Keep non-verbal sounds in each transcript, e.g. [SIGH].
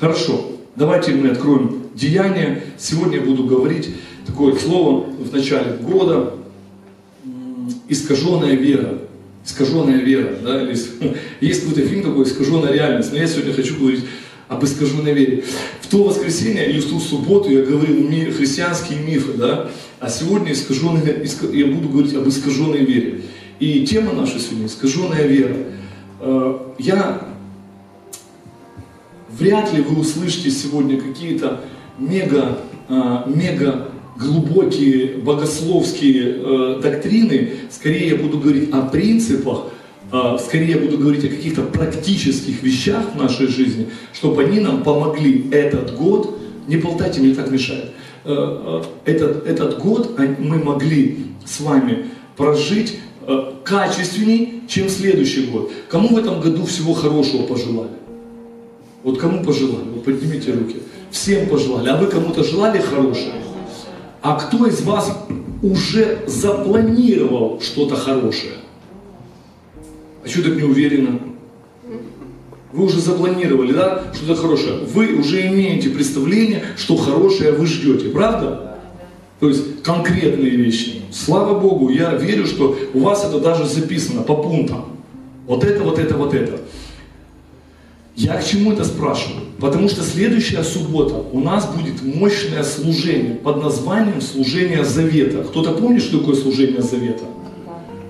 Хорошо, давайте мы откроем Деяния. Сегодня я буду говорить такое слово в начале года. Искаженная вера. Искаженная вера. Да? [LAUGHS] Есть какой-то фильм такой «Искаженная реальность». Но я сегодня хочу говорить об искаженной вере. В то воскресенье или в ту субботу я говорил ми, христианские мифы, да, а сегодня искаженная, я буду говорить об искаженной вере. И тема наша сегодня – искаженная вера. Э, я вряд ли вы услышите сегодня какие-то мега, э, мега глубокие богословские э, доктрины. Скорее я буду говорить о принципах, скорее я буду говорить о каких-то практических вещах в нашей жизни, чтобы они нам помогли этот год, не болтайте, мне так мешает, этот, этот год мы могли с вами прожить Э, качественней, чем следующий год. Кому в этом году всего хорошего пожелали? Вот кому пожелали? Вот поднимите руки. Всем пожелали. А вы кому-то желали хорошее? А кто из вас уже запланировал что-то хорошее? А что так не уверенно? Вы уже запланировали, да, что-то хорошее. Вы уже имеете представление, что хорошее вы ждете, правда? То есть конкретные вещи. Слава Богу, я верю, что у вас это даже записано по пунктам. Вот это, вот это, вот это. Я к чему это спрашиваю? Потому что следующая суббота у нас будет мощное служение под названием служение завета. Кто-то помнит, что такое служение завета?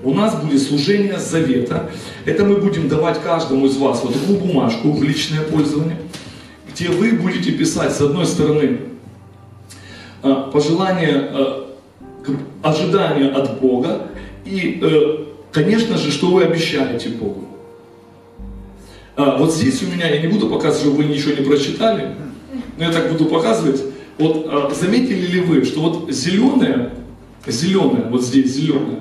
У нас будет служение завета. Это мы будем давать каждому из вас вот такую бумажку в личное пользование, где вы будете писать с одной стороны Э, пожелание, э, ожидания от Бога и, э, конечно же, что вы обещаете Богу. Вот здесь у меня, я не буду показывать, чтобы вы ничего не прочитали, но я так буду показывать. Вот заметили ли вы, что вот зеленое, зеленое, вот здесь зеленое,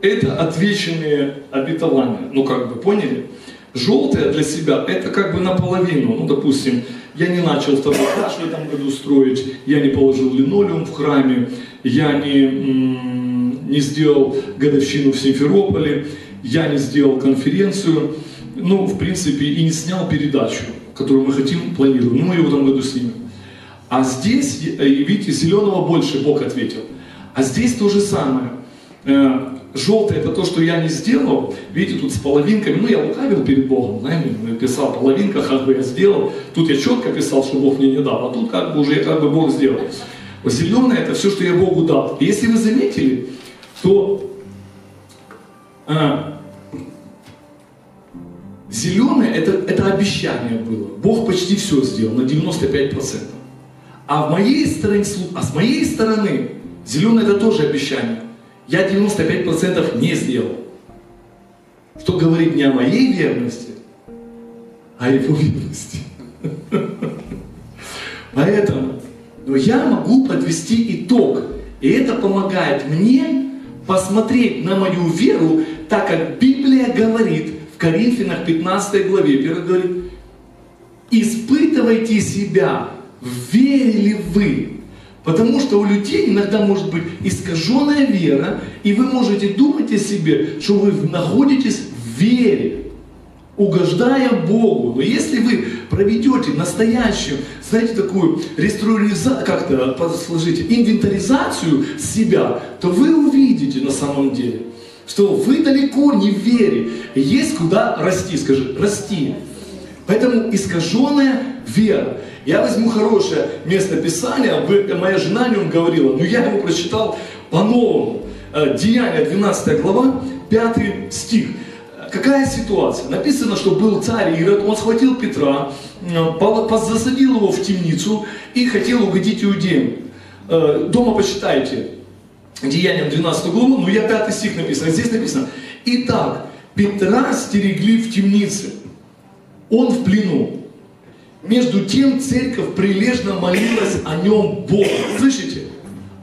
это отвеченные обетования. Ну как бы, поняли? Желтое для себя, это как бы наполовину. Ну, допустим, я не начал второй этаж в этом году строить, я не положил линолеум в храме, я не, не сделал годовщину в Симферополе, я не сделал конференцию, ну, в принципе, и не снял передачу, которую мы хотим, планируем. Ну, мы ее в этом году снимем. А здесь, э, видите, зеленого больше Бог ответил. А здесь то же самое. Э, желтое это то, что я не сделал. Видите, тут с половинками. Ну, я лукавил перед Богом, знаете, писал половинка, как бы я сделал. Тут я четко писал, что Бог мне не дал, а тут как бы уже как бы Бог сделал. Зеленое это все, что я Богу дал. Если вы заметили, то а, зеленое это, это обещание было. Бог почти все сделал, на 95%. А, в моей стороне, а с моей стороны зеленое это тоже обещание я 95% не сделал. Что говорит не о моей верности, а о его верности. [LAUGHS] Поэтому но я могу подвести итог. И это помогает мне посмотреть на мою веру, так как Библия говорит в Коринфянах 15 главе, 1 говорит, испытывайте себя, верили вы, Потому что у людей иногда может быть искаженная вера, и вы можете думать о себе, что вы находитесь в вере, угождая Богу. Но если вы проведете настоящую, знаете, такую реструктуризацию, как-то сложите, инвентаризацию себя, то вы увидите на самом деле, что вы далеко не в вере. Есть куда расти, скажи, расти. Поэтому искаженная вера. Я возьму хорошее место Писания, моя жена о нем говорила, но я его прочитал по-новому. Э, Деяния 12 глава, 5 стих. Какая ситуация? Написано, что был царь Ирод, он схватил Петра, э, засадил его в темницу и хотел угодить иудеям. Э, дома почитайте Деянием 12 главу, ну я 5 стих написано, здесь написано. Итак, Петра стерегли в темнице, он в плену. Между тем церковь прилежно молилась о нем Богу. Слышите?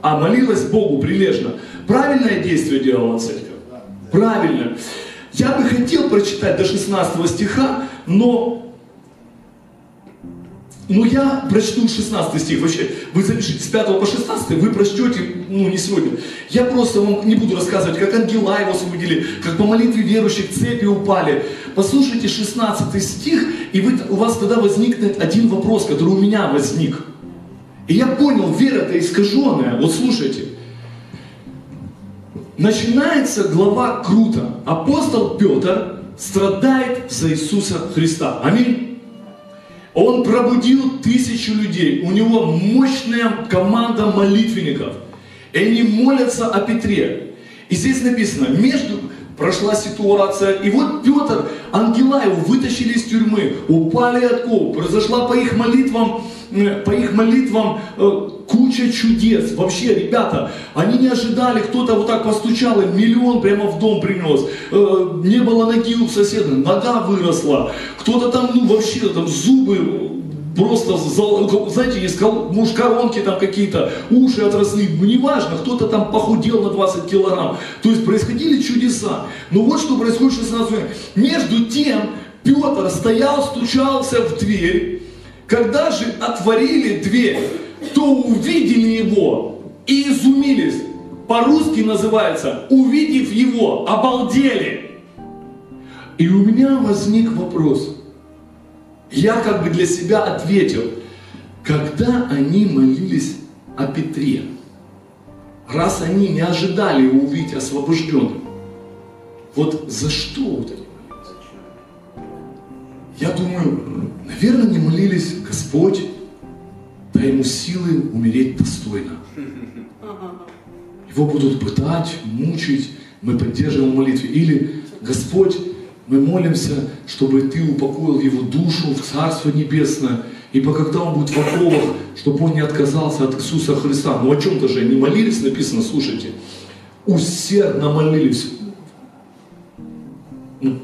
А молилась Богу прилежно. Правильное действие делала церковь? Правильно. Я бы хотел прочитать до 16 стиха, но ну я прочту 16 стих, вообще, вы запишите с 5 по 16, вы прочтете, ну не сегодня. Я просто вам не буду рассказывать, как ангела его освободили, как по молитве верующих цепи упали. Послушайте 16 стих, и вы, у вас тогда возникнет один вопрос, который у меня возник. И я понял, вера-то искаженная. Вот слушайте. Начинается глава круто. Апостол Петр страдает за Иисуса Христа. Аминь. Он пробудил тысячу людей. У него мощная команда молитвенников. И они молятся о Петре. И здесь написано, между прошла ситуация, и вот Петр, ангела его вытащили из тюрьмы, упали от ков, произошла по их молитвам, э, по их молитвам э, куча чудес. Вообще, ребята, они не ожидали, кто-то вот так постучал, и миллион прямо в дом принес. Э, не было ноги у соседа, нога выросла. Кто-то там, ну вообще, там зубы просто, знаете, есть муж коронки там какие-то, уши отросли, ну неважно, кто-то там похудел на 20 килограмм. То есть происходили чудеса. Но вот что происходит в 16 веке. Между тем Петр стоял, стучался в дверь. Когда же отворили дверь, то увидели его и изумились. По-русски называется, увидев его, обалдели. И у меня возник вопрос – я как бы для себя ответил, когда они молились о Петре, раз они не ожидали его увидеть освобожденным, вот за что вот они молились? Я думаю, наверное, не молились, Господь, дай ему силы умереть достойно. Его будут пытать, мучить, мы поддерживаем молитве. Или Господь, мы молимся, чтобы Ты упокоил его душу в Царство Небесное, ибо когда он будет в оковах, чтобы он не отказался от Иисуса Христа. Ну о чем-то же они молились, написано, слушайте, усердно молились. Ну,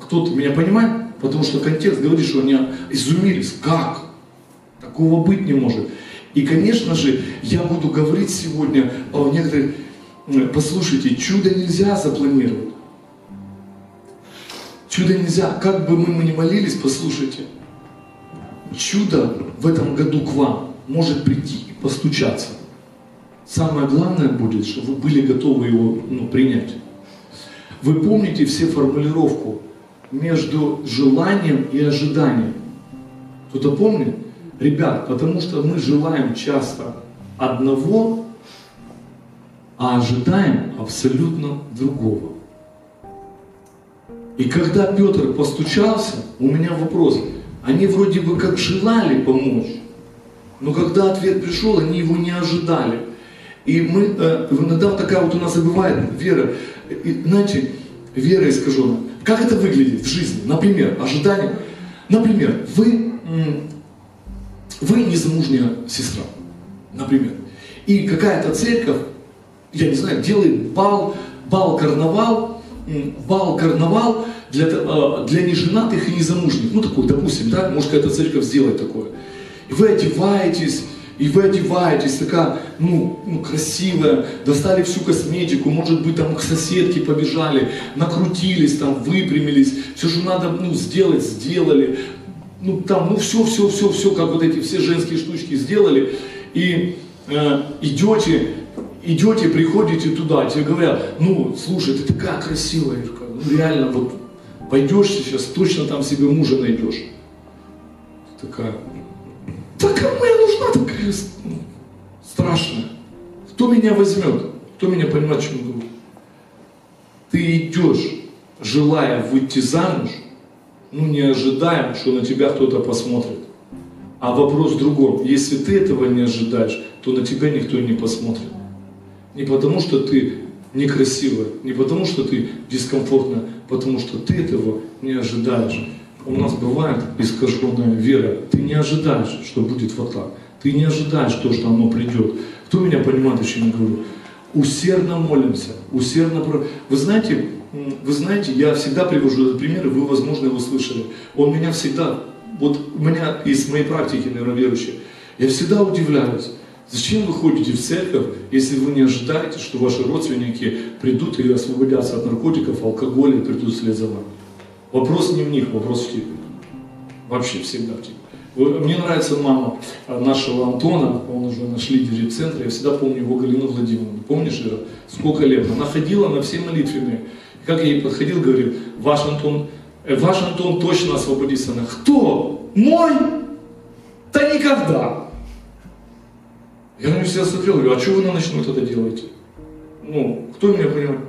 кто-то меня понимает? Потому что контекст говорит, что они изумились. Как? Такого быть не может. И, конечно же, я буду говорить сегодня о некоторых... Послушайте, чудо нельзя запланировать. Чудо нельзя, как бы мы ни молились, послушайте, чудо в этом году к вам может прийти и постучаться. Самое главное будет, чтобы вы были готовы его ну, принять. Вы помните все формулировку между желанием и ожиданием. Кто-то помнит? Ребят, потому что мы желаем часто одного, а ожидаем абсолютно другого. И когда Петр постучался, у меня вопрос. Они вроде бы как желали помочь, но когда ответ пришел, они его не ожидали. И мы, э, иногда такая вот у нас и бывает вера, знаете, вера искаженная. Как это выглядит в жизни? Например, ожидание. Например, вы, вы незамужняя сестра, например. И какая-то церковь, я не знаю, делает бал, бал-карнавал, бал-карнавал для, э, для неженатых и незамужних. Ну, такой, допустим, да, может какая-то церковь сделать такое. И вы одеваетесь, и вы одеваетесь, такая, ну, ну, красивая, достали всю косметику, может быть, там к соседке побежали, накрутились, там, выпрямились, все, что надо, ну, сделать, сделали, ну, там, ну, все, все, все, все, как вот эти все женские штучки сделали, и э, идете, идете, приходите туда, тебе говорят, ну, слушай, ты такая красивая, Ирка, ну, реально, вот, пойдешь сейчас, точно там себе мужа найдешь. Такая, да кому я нужна такая страшная? Кто меня возьмет? Кто меня понимает, чем я говорю? Ты идешь, желая выйти замуж, ну не ожидаем, что на тебя кто-то посмотрит. А вопрос в другом. Если ты этого не ожидаешь, то на тебя никто не посмотрит. Не потому, что ты некрасивая, не потому, что ты дискомфортная, потому что ты этого не ожидаешь. У нас бывает искаженная вера. Ты не ожидаешь, что будет вот так. Ты не ожидаешь то, что оно придет. Кто меня понимает, о чем я говорю? Усердно молимся, усердно... Вы знаете, вы знаете, я всегда привожу этот пример, и вы, возможно, его слышали. Он меня всегда, вот у меня из моей практики, наверное, верующей, я всегда удивляюсь. Зачем вы ходите в церковь, если вы не ожидаете, что ваши родственники придут и освободятся от наркотиков, алкоголя и придут вслед за вами? Вопрос не в них, вопрос в тебе. Вообще всегда в тебе. Мне нравится мама нашего Антона, он уже наш лидер центра, я всегда помню его Галину Владимировну. Помнишь ее? Сколько лет? Она ходила на все молитвенные. Как я ей подходил, говорил, ваш Антон, э, ваш Антон точно освободится. Она, кто? Мой? Да никогда. Я на нее всегда смотрел, говорю, а что вы на ночную это делаете? Ну, кто меня понимает?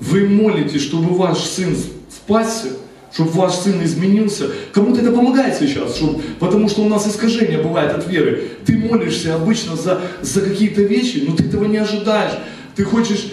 Вы молитесь, чтобы ваш сын спасся, чтобы ваш сын изменился. Кому-то это помогает сейчас, чтобы, потому что у нас искажение бывает от веры. Ты молишься обычно за, за какие-то вещи, но ты этого не ожидаешь. Ты хочешь,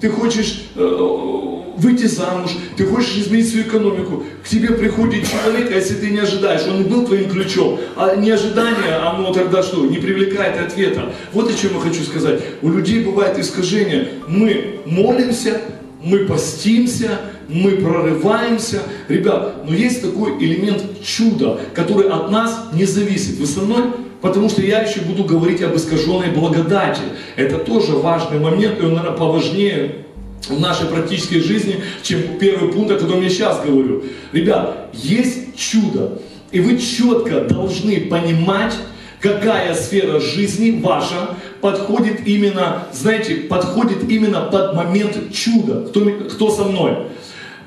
ты хочешь э, выйти замуж, ты хочешь изменить свою экономику, к тебе приходит человек, а если ты не ожидаешь, он и был твоим ключом, а неожидание, оно тогда что, не привлекает ответа. Вот о чем я хочу сказать. У людей бывает искажение. Мы молимся, мы постимся, мы прорываемся. Ребят, но есть такой элемент чуда, который от нас не зависит. Вы со мной? Потому что я еще буду говорить об искаженной благодати. Это тоже важный момент, и он, наверное, поважнее в нашей практической жизни, чем первый пункт, о котором я сейчас говорю. Ребят, есть чудо, и вы четко должны понимать, какая сфера жизни ваша подходит именно, знаете, подходит именно под момент чуда. Кто, кто со мной?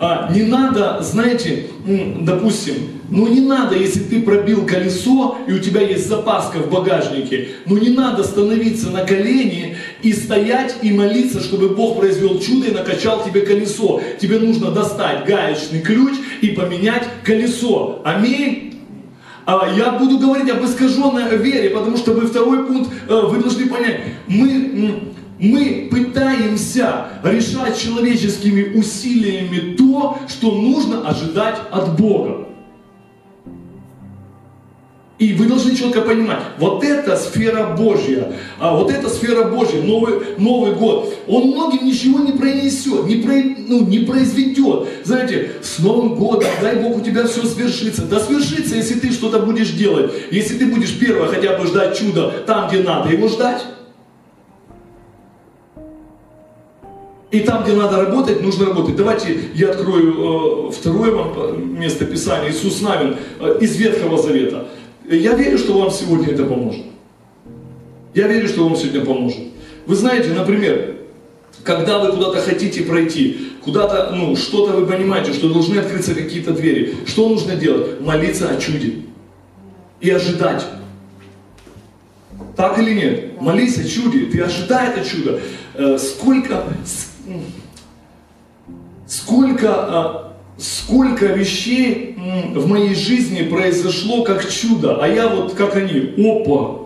А, не надо, знаете, допустим, ну не надо, если ты пробил колесо и у тебя есть запаска в багажнике, ну не надо становиться на колени и стоять и молиться, чтобы Бог произвел чудо и накачал тебе колесо. Тебе нужно достать гаечный ключ и поменять колесо. Аминь. А я буду говорить об искаженной вере, потому что вы второй пункт, э, вы должны понять, мы мы пытаемся решать человеческими усилиями то, что нужно ожидать от Бога. И вы должны четко понимать, вот эта сфера Божья, а вот эта сфера Божья, Новый, Новый год, он многим ничего не пронесет, не, про, ну, не произведет. Знаете, с Новым годом, дай Бог, у тебя все свершится. Да свершится, если ты что-то будешь делать. Если ты будешь первое хотя бы ждать чуда там, где надо его ждать. И там, где надо работать, нужно работать. Давайте я открою э, второе вам место Писания. Иисус Навин э, из Ветхого Завета. Я верю, что вам сегодня это поможет. Я верю, что вам сегодня поможет. Вы знаете, например, когда вы куда-то хотите пройти, куда-то, ну, что-то вы понимаете, что должны открыться какие-то двери, что нужно делать? Молиться о чуде и ожидать. Так или нет? Молись о чуде, ты ожидай это чудо. Э, сколько, сколько, а, сколько вещей в моей жизни произошло как чудо, а я вот как они, опа,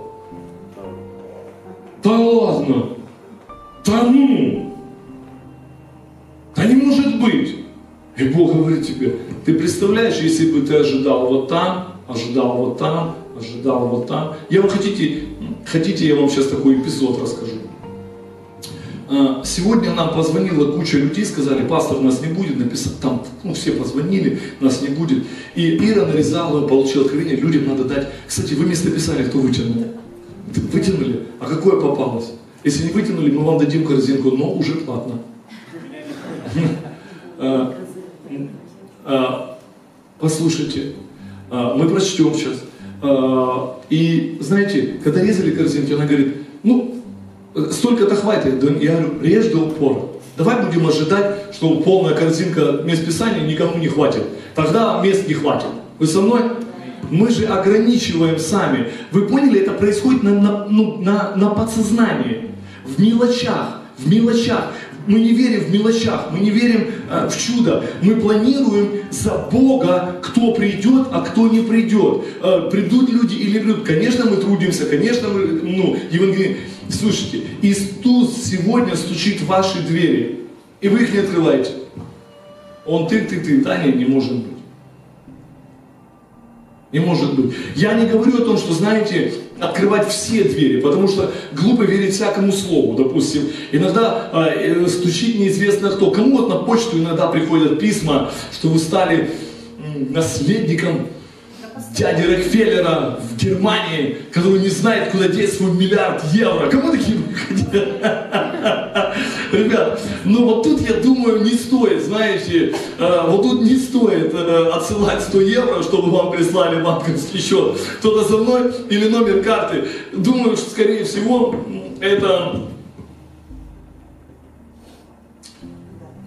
да ладно, да ну, да не может быть. И Бог говорит тебе, ты представляешь, если бы ты ожидал вот там, ожидал вот там, ожидал вот там. Я вам хотите, хотите, я вам сейчас такой эпизод расскажу. А, сегодня нам позвонила куча людей, сказали, пастор, нас не будет, написать там, ну, все позвонили, нас не будет. И Ира нарезала, получила откровение, людям надо дать. Кстати, вы место писали, кто вытянул? Вытянули? А какое попалось? Если не вытянули, мы вам дадим корзинку, но уже платно. А, а, послушайте, мы прочтем сейчас. И знаете, когда резали корзинки, она говорит, ну, столько-то хватит. Я говорю, режь до упора. Давай будем ожидать, что полная корзинка мест Писания никому не хватит. Тогда мест не хватит. Вы со мной? Мы же ограничиваем сами. Вы поняли, это происходит на, на, ну, на, на подсознании, в мелочах, в мелочах. Мы не верим в мелочах, мы не верим э, в чудо. Мы планируем за Бога, кто придет, а кто не придет. Э, придут люди или придут. Конечно, мы трудимся, конечно, мы, ну, Евангелие. Слушайте, Иисус сегодня стучит в ваши двери, и вы их не открываете. Он ты, ты, ты, Таня, не может быть. Не может быть. Я не говорю о том, что, знаете, открывать все двери, потому что глупо верить всякому слову, допустим. Иногда э, стучит неизвестно кто. Кому вот на почту иногда приходят письма, что вы стали наследником дяди Рокфеллера в Германии, который не знает, куда деть свой миллиард евро. Кому такие приходят? [LAUGHS] Ребят, ну вот тут я думаю, не стоит, знаете, э, вот тут не стоит э, отсылать 100 евро, чтобы вам прислали банковский счет. Кто-то за мной или номер карты. Думаю, что скорее всего это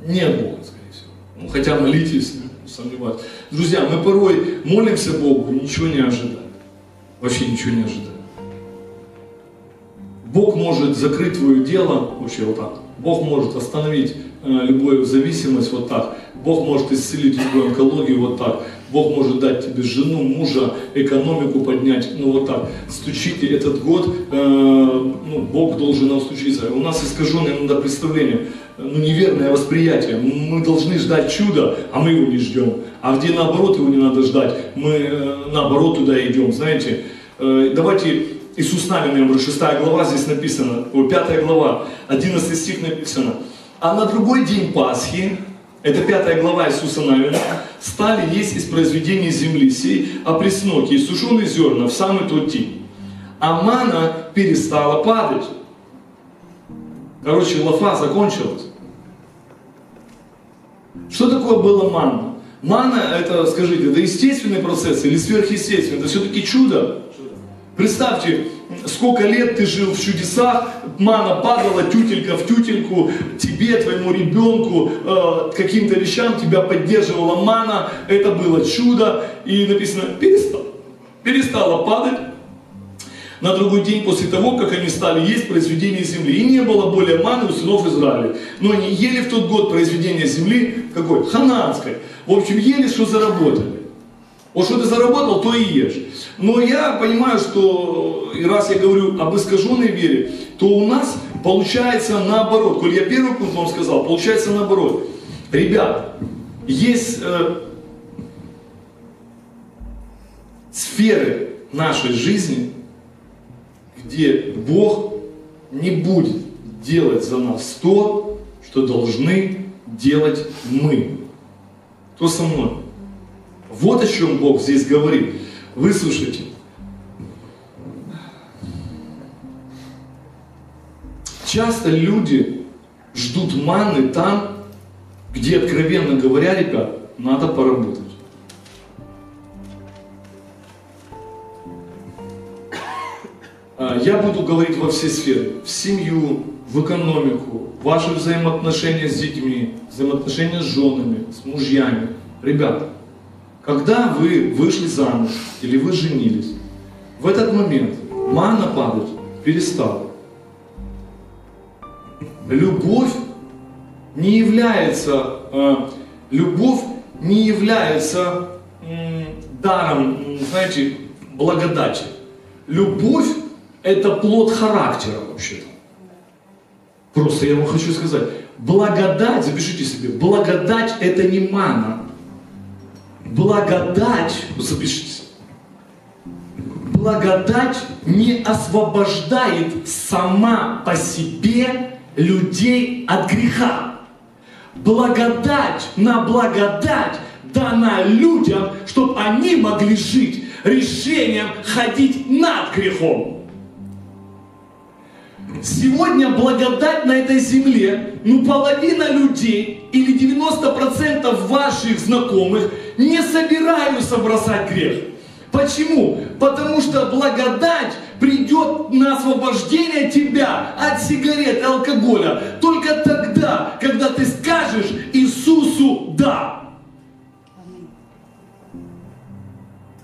нет Бога, скорее всего. Ну, хотя молитесь, сомневаюсь. Друзья, мы порой молимся Богу, ничего не ожидаем. Вообще ничего не ожидаем. Бог может закрыть твое дело, вообще вот так. Бог может остановить э, любую зависимость вот так. Бог может исцелить любую онкологию вот так. Бог может дать тебе жену, мужа, экономику поднять, ну вот так. Стучите этот год, э, ну, Бог должен нам стучиться. У нас искаженное иногда представление, ну, неверное восприятие. Мы должны ждать чуда, а мы его не ждем. А где наоборот его не надо ждать, мы э, наоборот туда идем, знаете. Э, давайте Иисус Навин, 6 глава здесь написано, 5 глава, 11 стих написано. А на другой день Пасхи, это 5 глава Иисуса Навина, стали есть из произведений земли сей опресноки и сушеные зерна в самый тот день. А мана перестала падать. Короче, лафа закончилась. Что такое было манна? Мана это, скажите, это естественный процесс или сверхъестественный? Это все-таки чудо. Представьте, сколько лет ты жил в чудесах, мана падала тютелька в тютельку, тебе, твоему ребенку, э, каким-то вещам тебя поддерживала мана, это было чудо, и написано, перестал, перестала падать, на другой день после того, как они стали есть произведение земли. И не было более маны у сынов Израиля. Но они ели в тот год произведение земли, какой? Ханаанской. В общем, ели, что заработали. Вот что ты заработал, то и ешь. Но я понимаю, что, и раз я говорю об искаженной вере, то у нас получается наоборот. Коль я первый пункт вам сказал, получается наоборот. Ребят, есть э, сферы нашей жизни, где Бог не будет делать за нас то, что должны делать мы. Кто со мной? Вот о чем Бог здесь говорит. Выслушайте. Часто люди ждут маны там, где, откровенно говоря, ребят, надо поработать. А, я буду говорить во все сферы. В семью, в экономику, ваши взаимоотношения с детьми, взаимоотношения с женами, с мужьями. Ребята, когда вы вышли замуж или вы женились, в этот момент мана падать перестала. Любовь не является, э, любовь не является э, даром, знаете, благодати. Любовь это плод характера вообще-то. Просто я вам хочу сказать, благодать, запишите себе, благодать это не мана благодать, запишите, благодать не освобождает сама по себе людей от греха. Благодать на благодать дана людям, чтобы они могли жить решением ходить над грехом. Сегодня благодать на этой земле, ну половина людей или 90% ваших знакомых не собираются бросать грех. Почему? Потому что благодать придет на освобождение тебя от сигарет и алкоголя только тогда, когда ты скажешь Иисусу «да».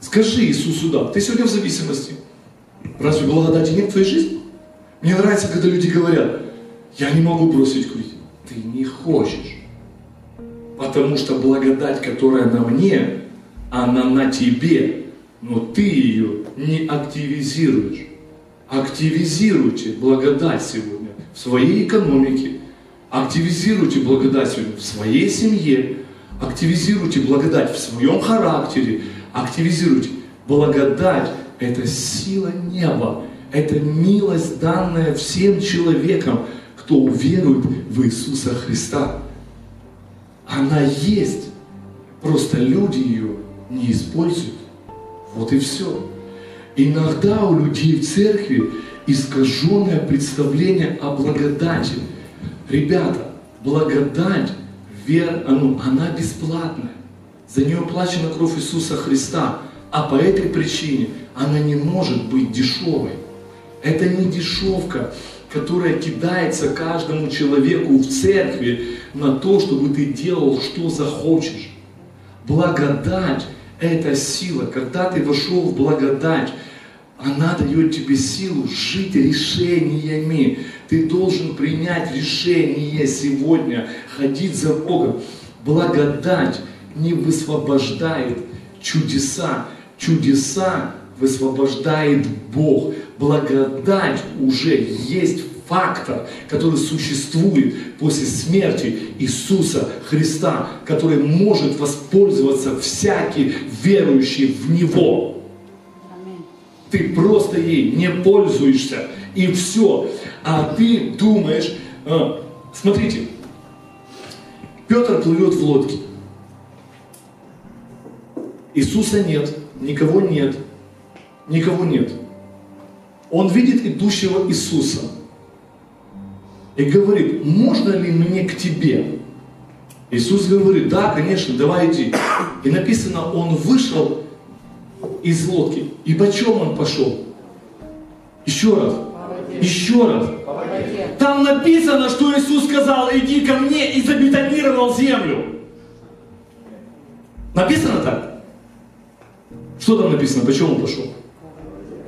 Скажи Иисусу «да». Ты сегодня в зависимости. Разве благодати нет в твоей жизни? Мне нравится, когда люди говорят, я не могу бросить курить. Ты не хочешь. Потому что благодать, которая на мне, она на тебе, но ты ее не активизируешь. Активизируйте благодать сегодня в своей экономике, активизируйте благодать сегодня в своей семье, активизируйте благодать в своем характере, активизируйте. Благодать – это сила неба, это милость, данная всем человекам, кто уверует в Иисуса Христа. Она есть. Просто люди ее не используют. Вот и все. Иногда у людей в церкви искаженное представление о благодати. Ребята, благодать, вера, ну, она бесплатная. За нее оплачена кровь Иисуса Христа. А по этой причине она не может быть дешевой. Это не дешевка, которая кидается каждому человеку в церкви на то, чтобы ты делал, что захочешь. Благодать – это сила. Когда ты вошел в благодать, она дает тебе силу жить решениями. Ты должен принять решение сегодня, ходить за Богом. Благодать не высвобождает чудеса. Чудеса высвобождает Бог. Благодать уже есть фактор, который существует после смерти Иисуса Христа, который может воспользоваться всякий верующий в Него. Ты просто ей не пользуешься, и все. А ты думаешь, а, смотрите, Петр плывет в лодке. Иисуса нет, никого нет, никого нет. Он видит идущего Иисуса и говорит, можно ли мне к тебе? Иисус говорит, да, конечно, давай иди. И написано, он вышел из лодки. И почем он пошел? Еще раз. Еще раз. Там написано, что Иисус сказал, иди ко мне и забетонировал землю. Написано так? Что там написано? Почему он пошел?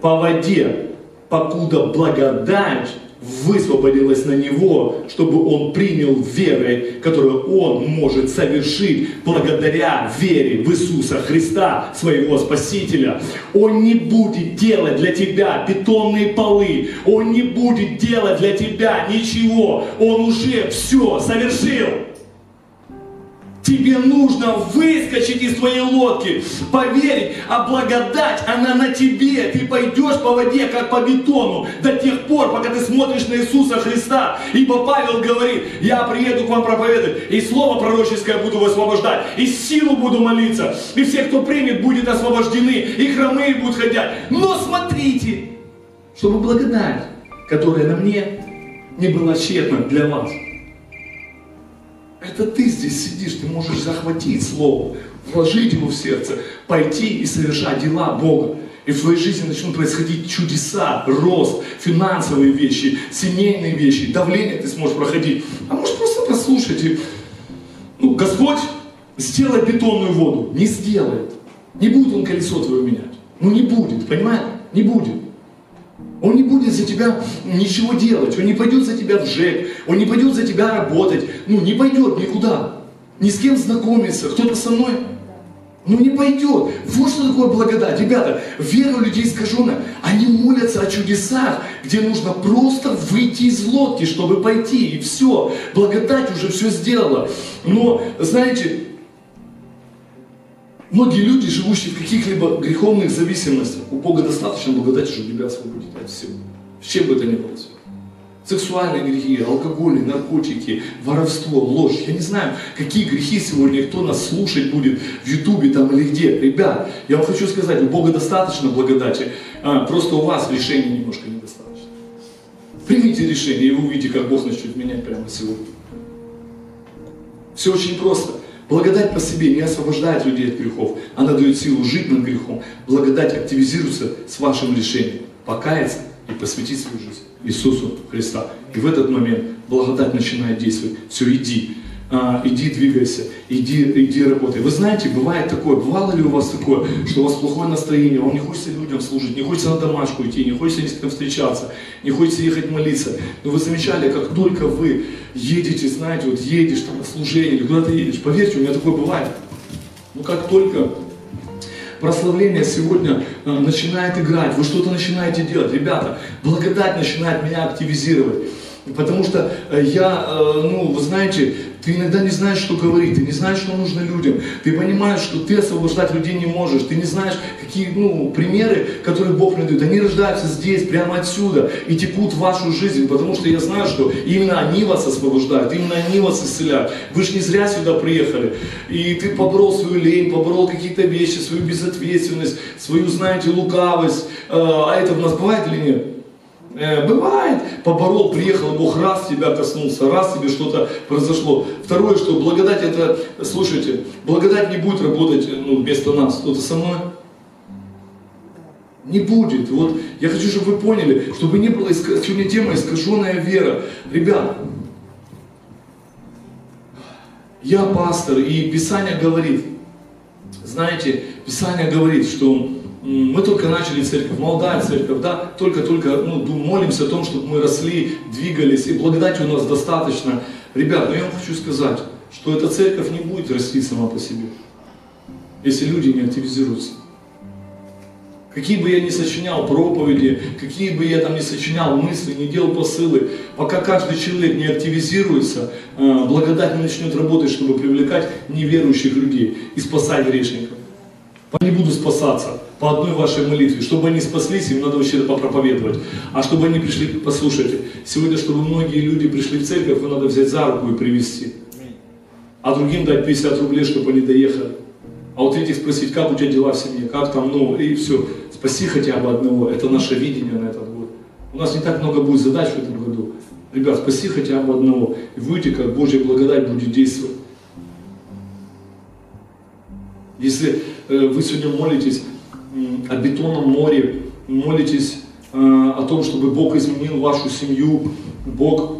По воде, покуда благодать высвободилась на него, чтобы он принял верой, которую он может совершить благодаря вере в Иисуса Христа, своего Спасителя. Он не будет делать для тебя бетонные полы, он не будет делать для тебя ничего, он уже все совершил. Тебе нужно выскочить из твоей лодки, поверить, а благодать, она на тебе. Ты пойдешь по воде, как по бетону, до тех пор, пока ты смотришь на Иисуса Христа. Ибо Павел говорит, я приеду к вам проповедовать, и слово пророческое буду высвобождать, и силу буду молиться, и все, кто примет, будет освобождены, и хромые будут ходять. Но смотрите, чтобы благодать, которая на мне, не была тщетна для вас. Это ты здесь сидишь, ты можешь захватить Слово, вложить его в сердце, пойти и совершать дела Бога. И в твоей жизни начнут происходить чудеса, рост, финансовые вещи, семейные вещи, давление ты сможешь проходить. А может просто послушать и, ну, Господь сделай бетонную воду. Не сделает. Не будет Он колесо твое менять. Ну не будет, понимаете? Не будет. Он не будет за тебя ничего делать, он не пойдет за тебя в ЖЭК, он не пойдет за тебя работать, ну не пойдет никуда, ни с кем знакомиться, кто-то со мной, ну не пойдет. Вот что такое благодать. Ребята, вера людей искаженная, они молятся о чудесах, где нужно просто выйти из лодки, чтобы пойти, и все. Благодать уже все сделала. Но, знаете, Многие люди, живущие в каких-либо греховных зависимостях, у Бога достаточно благодати, чтобы тебя освободить от всего. С чем бы это ни было. Сексуальные грехи, алкоголь, наркотики, воровство, ложь. Я не знаю, какие грехи сегодня, кто нас слушать будет в Ютубе там или где. Ребят, я вам хочу сказать, у Бога достаточно благодати, а, просто у вас решения немножко недостаточно. Примите решение, и вы увидите, как Бог начнет менять прямо сегодня. Все очень просто. Благодать по себе не освобождает людей от грехов, она дает силу жить над грехом. Благодать активизируется с вашим решением покаяться и посвятить свою жизнь Иисусу Христа. И в этот момент благодать начинает действовать. Все, иди а, иди двигайся, иди, иди работай. Вы знаете, бывает такое, бывало ли у вас такое, что у вас плохое настроение, вам не хочется людям служить, не хочется на домашку идти, не хочется ни с кем встречаться, не хочется ехать молиться. Но вы замечали, как только вы едете, знаете, вот едешь там на служение, или куда-то едешь, поверьте, у меня такое бывает. Ну как только прославление сегодня э, начинает играть, вы что-то начинаете делать. Ребята, благодать начинает меня активизировать. Потому что э, я, э, ну, вы знаете, ты иногда не знаешь, что говорить, ты не знаешь, что нужно людям, ты понимаешь, что ты освобождать людей не можешь, ты не знаешь, какие ну, примеры, которые Бог мне дает, они рождаются здесь, прямо отсюда, и текут в вашу жизнь, потому что я знаю, что именно они вас освобождают, именно они вас исцеляют. Вы же не зря сюда приехали, и ты поборол свою лень, поборол какие-то вещи, свою безответственность, свою, знаете, лукавость, э, а это у нас бывает или нет? Э, бывает, поборол, приехал, Бог раз тебя коснулся, раз тебе что-то произошло. Второе, что благодать это, слушайте, благодать не будет работать ну, вместо нас. Кто-то со мной? Не будет. Вот я хочу, чтобы вы поняли, чтобы не было сегодня тема искаженная вера. Ребят, я пастор, и Писание говорит, знаете, Писание говорит, что мы только начали церковь, молодая церковь, да, только-только ну, молимся о том, чтобы мы росли, двигались, и благодати у нас достаточно. Ребят, ну я вам хочу сказать, что эта церковь не будет расти сама по себе, если люди не активизируются. Какие бы я ни сочинял проповеди, какие бы я там ни сочинял мысли, не делал посылы, пока каждый человек не активизируется, э, благодать не начнет работать, чтобы привлекать неверующих людей и спасать грешников. Не буду спасаться по одной вашей молитве. Чтобы они спаслись, им надо вообще попроповедовать. А чтобы они пришли, послушайте, сегодня, чтобы многие люди пришли в церковь, им надо взять за руку и привести. А другим дать 50 рублей, чтобы они доехали. А вот этих спросить, как у тебя дела в семье, как там, ну, и все. Спаси хотя бы одного. Это наше видение на этот год. У нас не так много будет задач в этом году. Ребят, спаси хотя бы одного. И будете, как Божья благодать будет действовать. Если э, вы сегодня молитесь о бетонном море, молитесь э, о том, чтобы Бог изменил вашу семью, Бог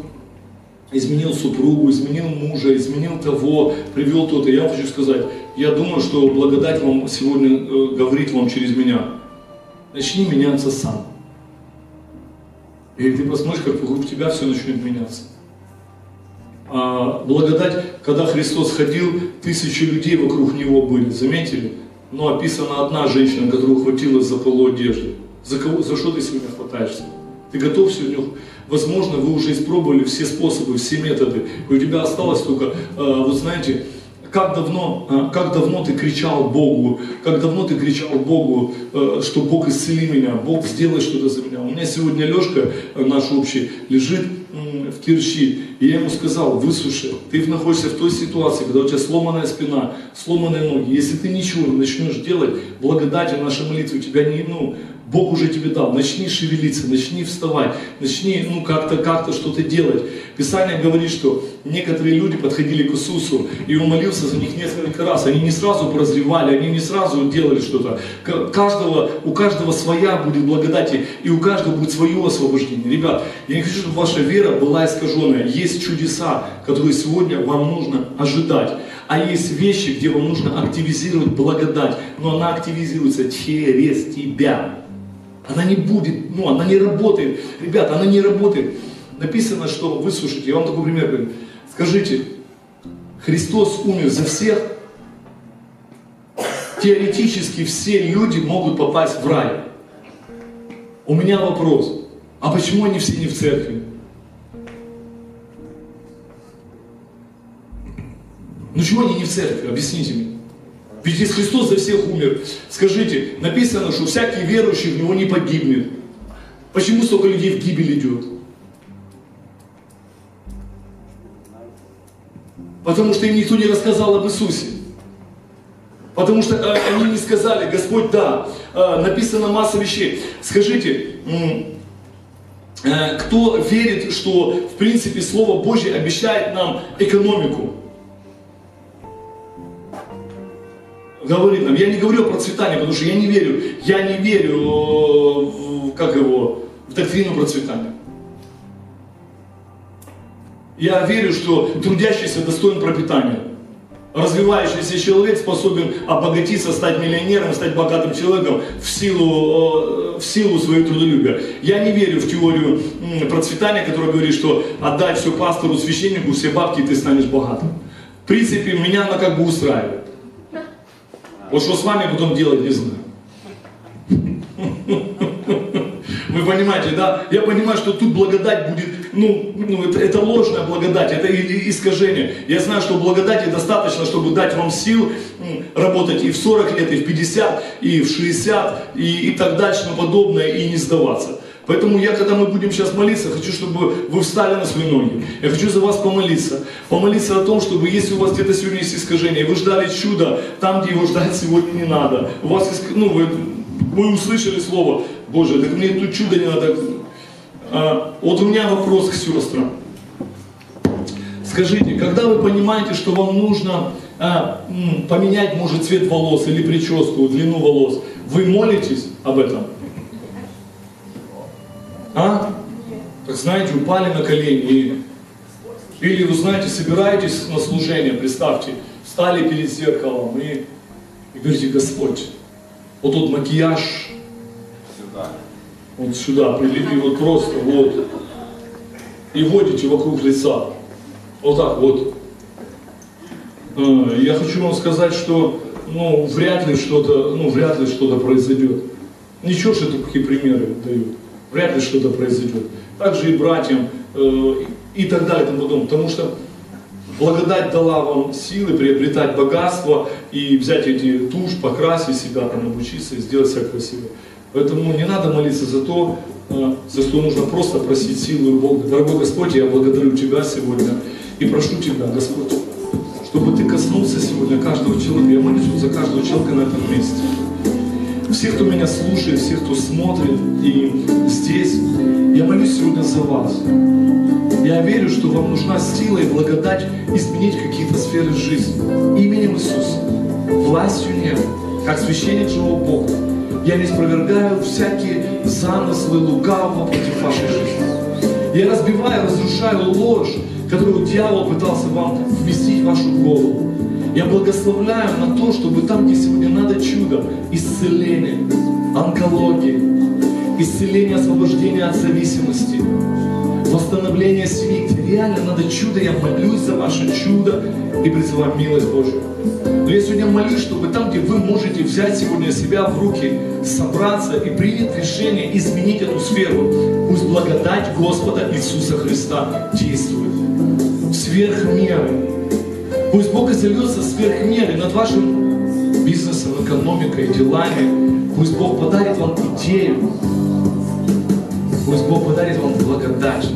изменил супругу, изменил мужа, изменил того, привел то-то. Я хочу сказать, я думаю, что благодать вам сегодня э, говорит вам через меня. Начни меняться сам. И ты посмотришь, как вокруг тебя все начнет меняться. А благодать, когда Христос ходил, тысячи людей вокруг Него были, заметили? Но описана одна женщина, которую хватилось за полу одежды. За, кого, за что ты сегодня хватаешься? Ты готов сегодня? Возможно, вы уже испробовали все способы, все методы. И у тебя осталось только, э, вот знаете, как давно, а, как давно ты кричал Богу, как давно ты кричал Богу, э, что Бог исцели меня, Бог сделай что-то за меня. У меня сегодня Лешка, э, наш общий, лежит в Кирщи, и я ему сказал, выслушай, ты находишься в той ситуации, когда у тебя сломанная спина, сломанные ноги. Если ты ничего не начнешь делать, благодати нашей молитвы тебя не, ну, Бог уже тебе дал. Начни шевелиться, начни вставать, начни ну, как-то как что-то делать. Писание говорит, что некоторые люди подходили к Иисусу, и он молился за них несколько раз. Они не сразу прозревали, они не сразу делали что-то. Каждого, у каждого своя будет благодать, и у каждого будет свое освобождение. Ребят, я не хочу, чтобы ваша вера была искаженная. Есть чудеса, которые сегодня вам нужно ожидать. А есть вещи, где вам нужно активизировать благодать, но она активизируется через тебя. Она не будет, ну, она не работает. Ребята, она не работает. Написано, что, выслушайте, я вам такой пример говорю. Скажите, Христос умер за всех, теоретически все люди могут попасть в рай. У меня вопрос, а почему они все не в церкви? Ну чего они не в церкви? Объясните мне. Ведь если Христос за всех умер, скажите, написано, что всякий верующий в Него не погибнет. Почему столько людей в гибель идет? Потому что им никто не рассказал об Иисусе. Потому что э, они не сказали, Господь, да, э, написано масса вещей. Скажите, э, кто верит, что в принципе Слово Божье обещает нам экономику? Говорит нам, я не говорю о процветании, потому что я не верю, я не верю, э, в, как его, в доктрину процветания. Я верю, что трудящийся достоин пропитания. Развивающийся человек способен обогатиться, стать миллионером, стать богатым человеком в силу, э, в силу своего трудолюбия. Я не верю в теорию процветания, которая говорит, что отдай все пастору, священнику, все бабки, и ты станешь богатым. В принципе, меня она как бы устраивает. Вот что с вами потом делать, не знаю. Вы понимаете, да? Я понимаю, что тут благодать будет, ну, ну это, это ложная благодать, это искажение. Я знаю, что благодати достаточно, чтобы дать вам сил работать и в 40 лет, и в 50, и в 60, и, и так дальше, и подобное, и не сдаваться. Поэтому я, когда мы будем сейчас молиться, хочу, чтобы вы встали на свои ноги. Я хочу за вас помолиться. Помолиться о том, чтобы если у вас где-то сегодня есть искажение, вы ждали чуда там, где его ждать сегодня не надо. У вас, ну, вы, вы услышали слово, Боже, так мне тут чудо не надо. А, вот у меня вопрос к сестрам. Скажите, когда вы понимаете, что вам нужно а, поменять, может, цвет волос или прическу, длину волос, вы молитесь об этом? А? Так знаете, упали на колени и или вы знаете, собираетесь на служение, представьте, встали перед зеркалом и, и говорите, Господь, вот тут макияж, вот сюда прилепи, вот просто вот, и водите вокруг лица, вот так вот. Э, Я хочу вам сказать, что ну, вряд ли что-то, ну, вряд ли что-то произойдет. Ничего, что такие примеры дают. Вряд ли что-то произойдет. Также и братьям, э, и так далее, и тому подобное. Потому что благодать дала вам силы приобретать богатство и взять эти тушь, покрасить себя, там, обучиться и сделать себя красивым. Поэтому не надо молиться за то, э, за что нужно просто просить силу и Бога. Дорогой Господь, я благодарю Тебя сегодня и прошу Тебя, Господь, чтобы Ты коснулся сегодня каждого человека. Я молюсь за каждого человека на этом месте. Всех, кто меня слушает, всех, кто смотрит и здесь, я молюсь сегодня за вас. Я верю, что вам нужна сила и благодать изменить какие-то сферы жизни. Именем Иисуса. Властью неба. Как священник живого Бога. Я не спровергаю всякие замыслы лукавого против вашей жизни. Я разбиваю, разрушаю ложь, которую дьявол пытался вам вместить в вашу голову. Я благословляю на то, чтобы там, где сегодня надо чудо, исцеление, онкология, исцеление, освобождение от зависимости, восстановление семьи, где реально надо чудо, я молюсь за ваше чудо и призываю милость Божию. Но я сегодня молюсь, чтобы там, где вы можете взять сегодня себя в руки, собраться и принять решение изменить эту сферу, пусть благодать Господа Иисуса Христа действует сверх меры. Пусть Бог изольется сверх меры над вашим бизнесом, экономикой, делами. Пусть Бог подарит вам идею. Пусть Бог подарит вам благодать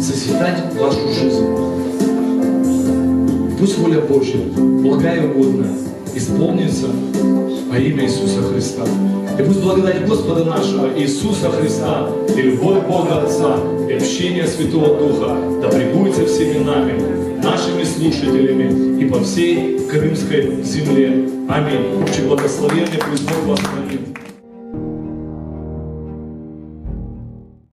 созидать вашу жизнь. Пусть воля Божья, благая и угодная, исполнится во имя Иисуса Христа. И пусть благодать Господа нашего Иисуса Христа и любовь Бога Отца и общение Святого Духа да пребудет всеми нами, нашими слушателями и по всей Крымской земле. Аминь. Будьте благословенны, пусть Бог вас хранит.